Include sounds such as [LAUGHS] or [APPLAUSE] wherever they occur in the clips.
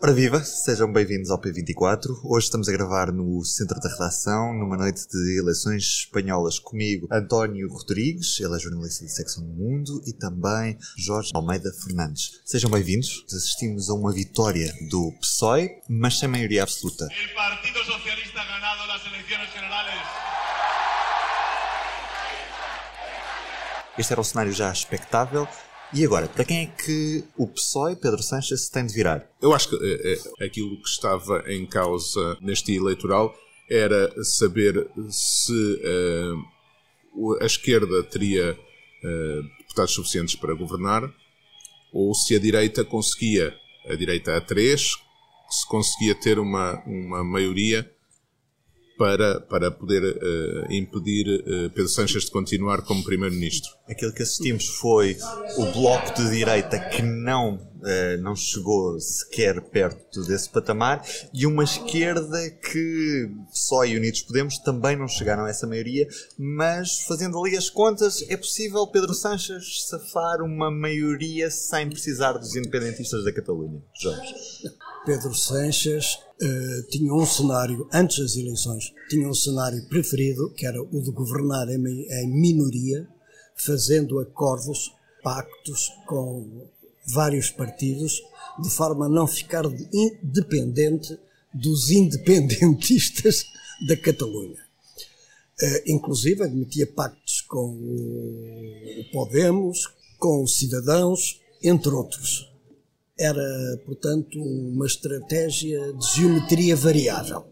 Ora viva, sejam bem-vindos ao P24. Hoje estamos a gravar no centro da redação, numa noite de eleições espanholas, comigo António Rodrigues, ele é jornalista da secção do Mundo, e também Jorge Almeida Fernandes. Sejam bem-vindos. Assistimos a uma vitória do PSOE, mas sem maioria absoluta. El Partido Socialista ganado las elecciones generales. Este era o cenário já expectável. E agora, para quem é que o PSOE, Pedro Sanches, se tem de virar? Eu acho que é, é, aquilo que estava em causa neste eleitoral era saber se uh, a esquerda teria uh, deputados suficientes para governar ou se a direita conseguia, a direita a três, se conseguia ter uma, uma maioria para, para poder uh, impedir uh, Pedro Sánchez de continuar como Primeiro-Ministro. Aquilo que assistimos foi o bloco de direita que não, uh, não chegou sequer perto desse patamar e uma esquerda que só e Unidos Podemos também não chegaram a essa maioria, mas fazendo ali as contas, é possível Pedro Sánchez safar uma maioria sem precisar dos independentistas da Catalunha. Jorge. Pedro Sanches uh, tinha um cenário, antes das eleições, tinha um cenário preferido, que era o de governar em, em minoria, fazendo acordos, pactos com vários partidos, de forma a não ficar dependente dos independentistas [LAUGHS] da Catalunha. Uh, inclusive admitia pactos com o Podemos, com os Cidadãos, entre outros. Era, portanto, uma estratégia de geometria variável.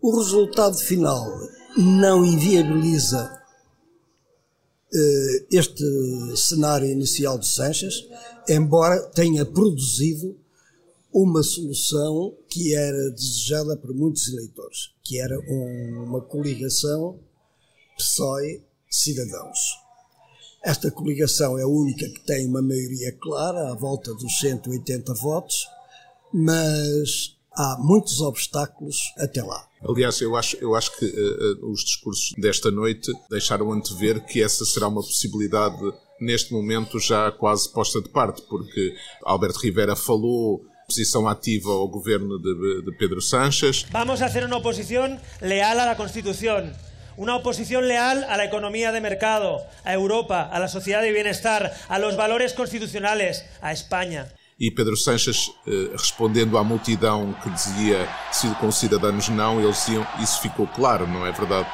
O resultado final não inviabiliza uh, este cenário inicial de Sanches, embora tenha produzido uma solução que era desejada por muitos eleitores, que era um, uma coligação PSOE-Cidadãos. Esta coligação é a única que tem uma maioria clara, à volta dos 180 votos, mas há muitos obstáculos até lá. Aliás, eu acho, eu acho que uh, os discursos desta noite deixaram antever que essa será uma possibilidade neste momento já quase posta de parte, porque Alberto Rivera falou posição ativa ao governo de, de Pedro Sánchez. Vamos a hacer una oposición leal a la Constitución. Una oposición leal a la economía de mercado, a Europa, a la sociedad de bienestar, a los valores constitucionales, a España. E Pedro Sanches, eh, respondendo à multidão que dizia com cidadãos não, eles diziam isso ficou claro, não é verdade?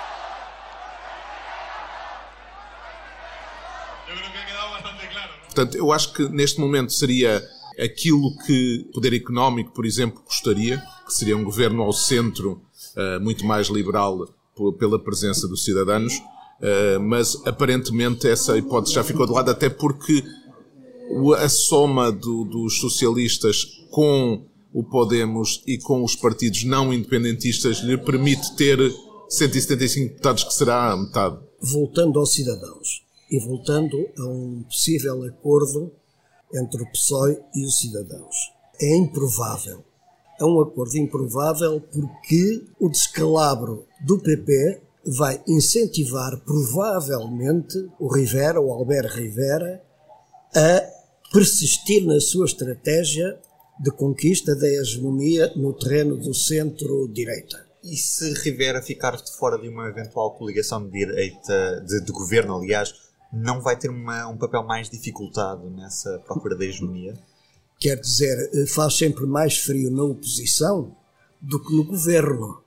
Portanto, eu acho que neste momento seria aquilo que o poder económico, por exemplo, gostaria, que seria um governo ao centro uh, muito mais liberal pela presença dos cidadãos, uh, mas aparentemente essa hipótese já ficou de lado, até porque a soma do, dos socialistas com o Podemos e com os partidos não independentistas lhe permite ter 175 deputados, que será a metade. Voltando aos cidadãos e voltando a um possível acordo entre o PSOE e os cidadãos. É improvável é um acordo improvável porque o descalabro do PP vai incentivar provavelmente o Rivera, o Alberto Rivera, a persistir na sua estratégia de conquista da hegemonia no terreno do centro-direita. E se Rivera ficar de fora de uma eventual coligação de direita, de, de governo, aliás, não vai ter uma, um papel mais dificultado nessa procura da hegemonia? Quer dizer, eh, faz sempre mais frio na oposição do que no governo.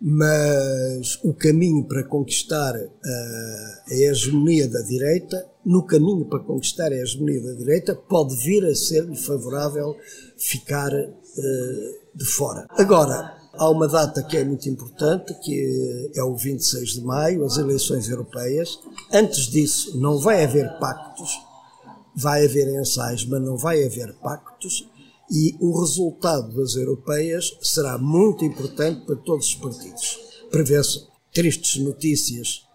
Mas o caminho para conquistar a, eh, a hegemonia da direita, no caminho para conquistar a hegemonia da direita, pode vir a ser-lhe favorável ficar uh, de fora. Agora, há uma data que é muito importante, que é o 26 de maio, as eleições europeias. Antes disso, não vai haver pactos vai haver ensaios, mas não vai haver pactos, E o resultado das europeias será muito importante para todos os partidos. Prevê-se tristes notícias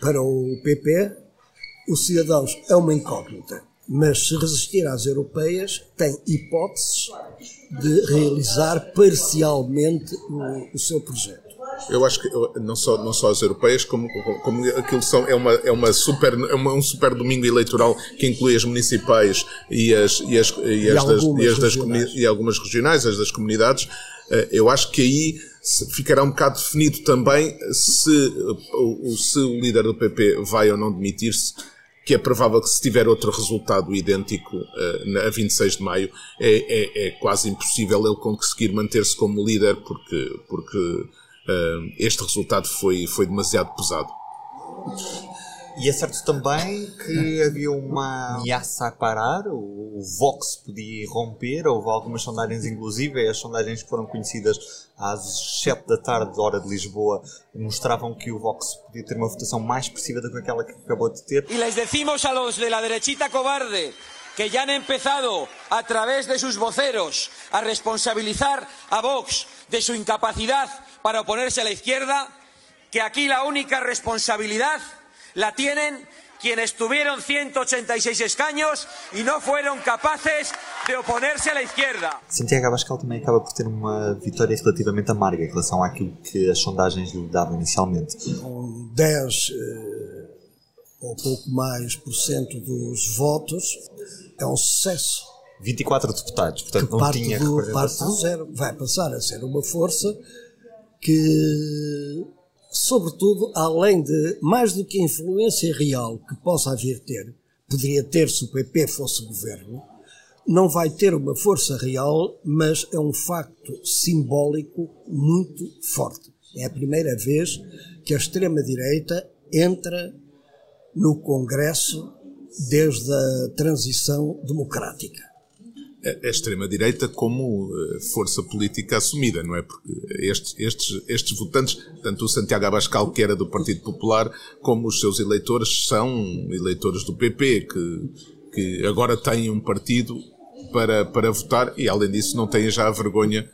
para o PP. Os cidadãos é uma incógnita, mas se resistir às europeias, tem hipóteses de realizar parcialmente o, o seu projeto. Eu acho que não só, não só as europeias, como, como aquilo são, é, uma, é, uma super, é uma, um super domingo eleitoral que inclui as municipais e, as, e, as, e, as das, e, as das e algumas regionais, as das comunidades. Eh, eu acho que aí ficará um bocado definido também se o, se o líder do PP vai ou não demitir-se que é provável que se tiver outro resultado idêntico uh, a 26 de maio, é, é, é quase impossível ele conseguir manter-se como líder, porque, porque este resultado foi, foi demasiado pesado. E é certo também que havia uma ameaça a parar, o Vox podia romper, houve algumas sondagens, inclusive, as sondagens que foram conhecidas às 7 da tarde, hora de Lisboa, mostravam que o Vox podia ter uma votação mais expressiva do que aquela que acabou de ter. E les decimos a los de la derechita cobarde que ya han empezado a través de sus voceros a responsabilizar a Vox de su incapacidad para oponerse a la izquierda, que aquí la única responsabilidad la tienen quienes tuvieron 186 escaños y no fueron capaces de oponerse a la izquierda. Santiago Abascal também acaba por ter uma vitória relativamente amarga em relação àquilo que as sondagens lhe davam inicialmente. Com 10 eh, ou pouco mais por cento dos votos, é um sucesso. 24 deputados, portanto que não parte tinha do, parte do zero. Vai passar a ser uma força que, sobretudo, além de mais do que a influência real que possa vir ter, poderia ter se o PP fosse governo, não vai ter uma força real, mas é um facto simbólico muito forte. É a primeira vez que a extrema-direita entra no Congresso desde a transição democrática a extrema-direita como eh, força política assumida, não é? Porque estes, estes, estes votantes, tanto o Santiago Abascal, que era do Partido Popular, como os seus eleitores são eleitores do PP, que, que agora têm um partido para, para votar e, além disso, não têm já a vergonha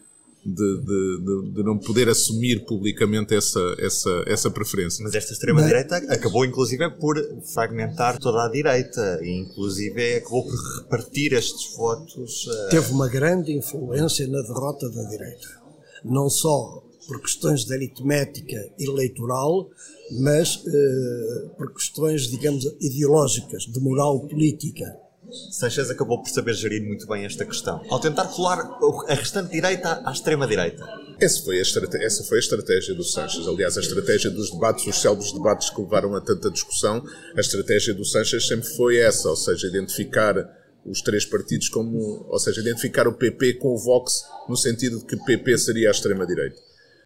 de, de, de, não poder assumir publicamente essa, essa, essa preferência. Mas esta extrema-direita acabou, inclusive, por fragmentar toda a direita e, inclusive, acabou por repartir estes votos. Uh... Teve uma grande influência na derrota da direita. Não só por questões de aritmética eleitoral, mas uh, por questões, digamos, ideológicas, de moral política Sanchez acabou por saber gerir muito bem esta questão, ao tentar colar a restante direita à extrema-direita. Essa foi, essa foi a estratégia do Sanchez. Aliás, a estratégia dos debates, os célebres debates que levaram a tanta discussão, a estratégia do Sanchez sempre foi essa, ou seja, identificar os três partidos como, ou seja, identificar o PP com o Vox no sentido de que PP seria a extrema-direita.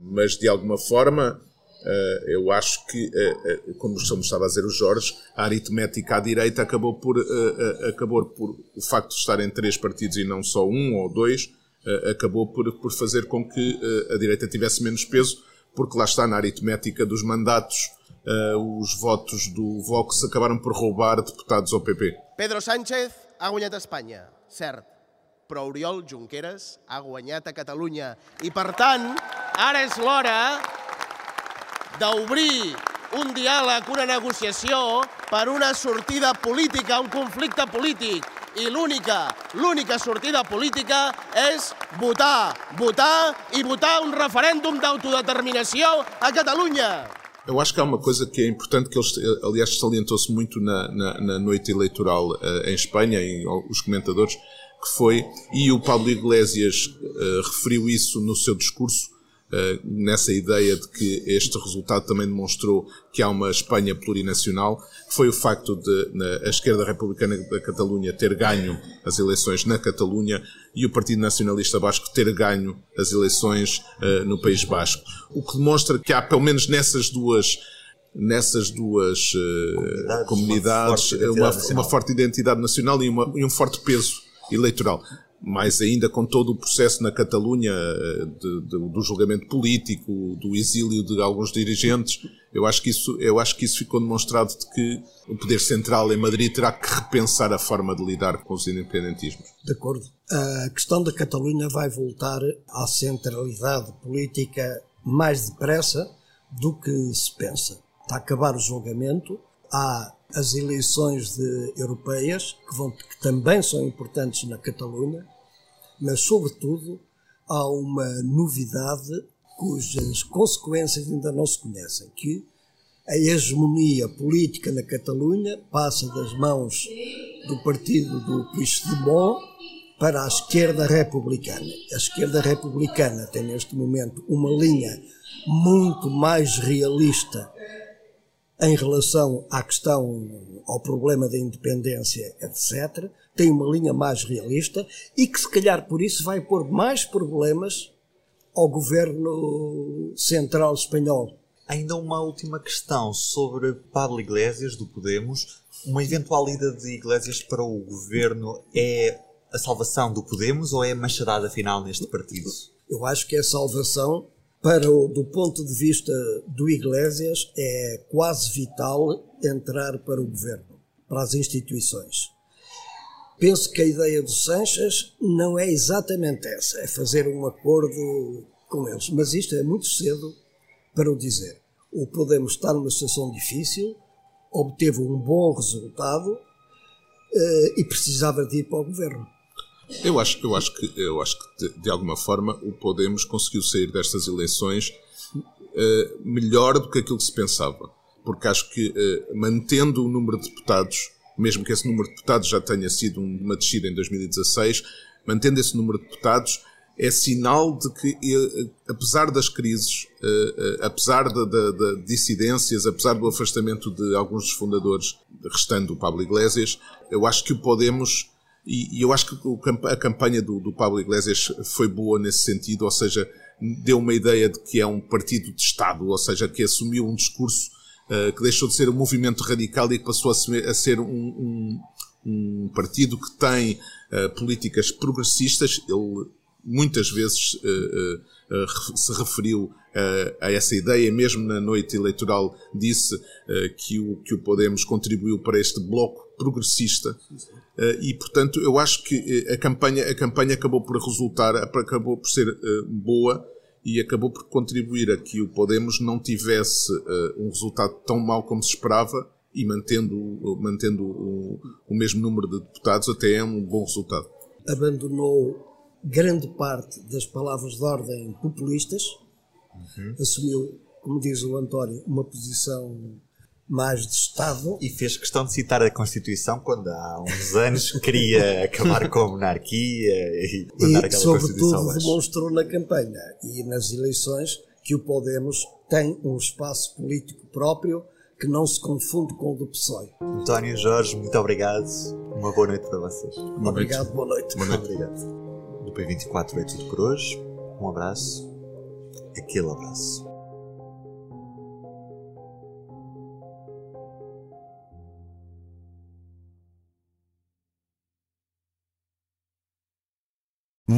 Mas, de alguma forma, Uh, eu acho que, uh, uh, como estava a dizer o Jorge, a aritmética à direita acabou por, acabou por o facto de estarem três partidos e não só um ou dois, acabou por, por fazer com que a direita tivesse menos peso, porque lá está na aritmética dos mandatos, os votos do Vox acabaram por roubar deputados ao PP. Pedro Sánchez ha guanyat a Espanya, cert, però Oriol Junqueras ha guanyat a Catalunya i per tant, ara és l'hora d'obrir un diàleg, una negociació per una sortida política, un conflicte polític. I l'única, l'única sortida política és votar, votar i votar un referèndum d'autodeterminació a Catalunya. Eu acho que há uma coisa que é importante, que eles, aliás, salientou-se muito na, na, na, noite eleitoral uh, em Espanha, e os comentadores, que foi, e o Pablo Iglesias uh, referiu isso no seu discurso, nessa ideia de que este resultado também demonstrou que há uma Espanha plurinacional, foi o facto de na, a esquerda republicana da Catalunha ter ganho as eleições na Catalunha e o Partido Nacionalista Basco ter ganho as eleições uh, no País Basco. O que demonstra que há, pelo menos nessas duas nessas duas uh, comunidades, uma, forte uma, uma, forte identidade nacional e, uma, e um forte peso eleitoral. Mais ainda com todo o processo na Catalunha eh, de, de, do julgamento político, do exílio de alguns dirigentes, eu acho que isso, eu acho que isso ficou demonstrado de que o poder central em Madrid terá que repensar a forma de lidar com os independentismos. De acordo. A questão da Catalunha vai voltar à centralidade política mais depressa do que se pensa. Está a acabar o julgamento, há as eleições de, europeias, que, vão, que também são importantes na Catalunha, mas, sobretudo, há uma novidade cujas consequências ainda não se conhecem, que a hegemonia política na Catalunha passa das mãos do partido do Puigdemont para a esquerda republicana. A esquerda republicana tem neste momento uma linha muito mais realista em relação à questão, ao problema da independência, etc., tem uma linha mais realista e que, se calhar, por isso vai pôr mais problemas ao governo central espanhol. Ainda uma última questão sobre Pablo Iglesias, do Podemos. Uma eventual ida de Iglesias para o governo é a salvação do Podemos ou é a machadada final neste partido? Eu acho que é a salvação para o, do ponto de vista do Iglesias, é quase vital entrar para o governo, para as instituições. Penso que a ideia do Sanches não é exatamente essa, é fazer um acordo com eles, mas isto é muito cedo para o dizer. O Podemos estar numa situação difícil, obteve um bom resultado uh, e precisava de ir para o governo. Eu acho, eu acho que, eu acho que de, de alguma forma o Podemos conseguiu sair destas eleições uh, melhor do que aquilo que se pensava. Porque acho que uh, mantendo o número de deputados, mesmo que esse número de deputados já tenha sido uma descida em 2016, mantendo esse número de deputados é sinal de que, eh, apesar das crises, apesar de, dissidências, apesar do afastamento de alguns dos fundadores, restando o Pablo Iglesias, eu acho que o Podemos e, e eu acho que a campanha do, do Pablo Iglesias foi boa nesse sentido, ou seja, deu uma ideia de que é um partido de Estado, ou seja, que assumiu um discurso uh, que deixou de ser um movimento radical e que passou a ser, um, um, um, partido que tem uh, políticas progressistas. Ele muitas vezes uh, se referiu a essa ideia, mesmo na noite eleitoral disse que, o, que o Podemos contribuiu para este bloco progressista. Eh, e portanto eu acho que eh, a campanha a campanha acabou por resultar acabou por ser eh, boa e acabou por contribuir a que o Podemos não tivesse um resultado tão mau como se esperava e mantendo mantendo o, o mesmo número de deputados até é um bom resultado abandonou grande parte das palavras de ordem populistas uhum. assumiu como diz o António uma posição mais de Estado. E fez questão de citar a Constituição quando há uns anos queria [LAUGHS] acabar com a monarquia e mandar e, aquela sobretudo, demonstrou na campanha e nas eleições que o Podemos tem um espaço político próprio que não se confunde com o do PSOE. António Jorge, muito obrigado. Uma boa noite para vocês. Boa obrigado, noite. boa noite. Boa noite. obrigado. Do P24 é tudo por hoje. Um abraço. Aquele abraço.